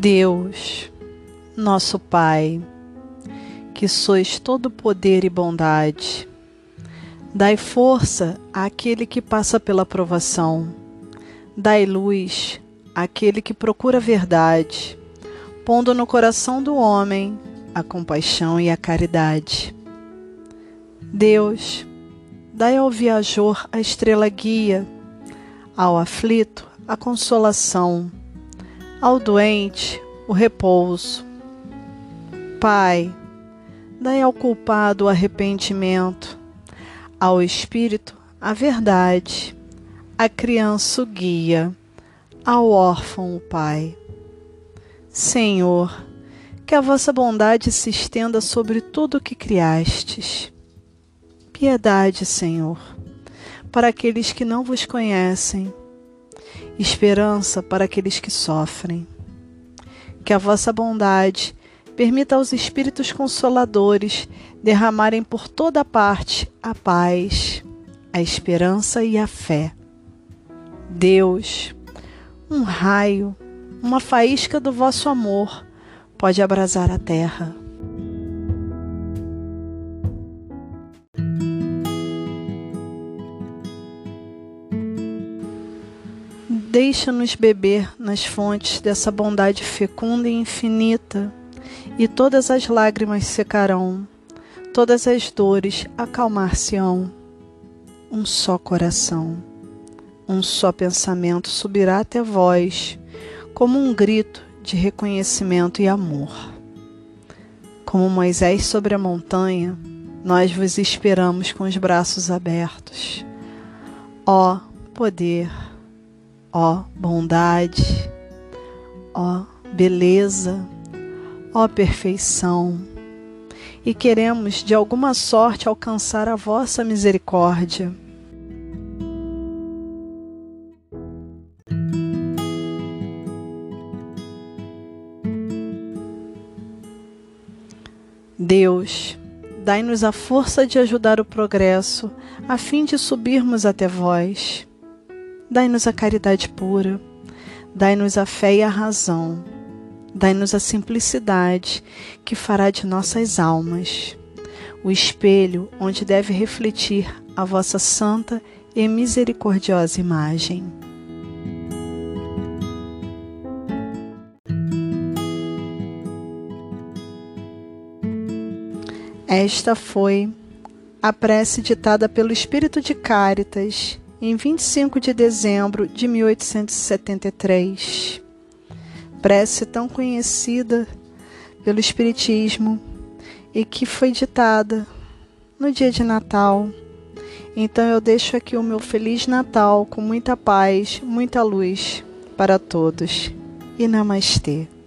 Deus, nosso Pai, que sois todo poder e bondade, dai força àquele que passa pela provação, dai luz àquele que procura a verdade, pondo no coração do homem a compaixão e a caridade. Deus, dai ao viajor a estrela guia, ao aflito a consolação ao doente o repouso. Pai, dai ao culpado o arrependimento, ao espírito a verdade, à criança o guia, ao órfão o Pai. Senhor, que a vossa bondade se estenda sobre tudo o que criastes. Piedade, Senhor, para aqueles que não vos conhecem esperança para aqueles que sofrem. Que a vossa bondade permita aos Espíritos Consoladores derramarem por toda parte a paz, a esperança e a fé. Deus, um raio, uma faísca do vosso amor pode abrasar a terra. Deixa-nos beber nas fontes dessa bondade fecunda e infinita, e todas as lágrimas secarão, todas as dores acalmar-se-ão. Um só coração, um só pensamento subirá até vós, como um grito de reconhecimento e amor. Como Moisés sobre a montanha, nós vos esperamos com os braços abertos. Ó poder! Ó bondade, ó beleza, ó perfeição, e queremos de alguma sorte alcançar a vossa misericórdia. Deus, dai-nos a força de ajudar o progresso, a fim de subirmos até vós Dai-nos a caridade pura, dai-nos a fé e a razão, dai-nos a simplicidade que fará de nossas almas. O espelho onde deve refletir a vossa santa e misericordiosa imagem. Esta foi a prece ditada pelo Espírito de Cáritas em 25 de dezembro de 1873. Prece tão conhecida pelo Espiritismo e que foi ditada no dia de Natal. Então eu deixo aqui o meu Feliz Natal com muita paz, muita luz para todos. E Namastê.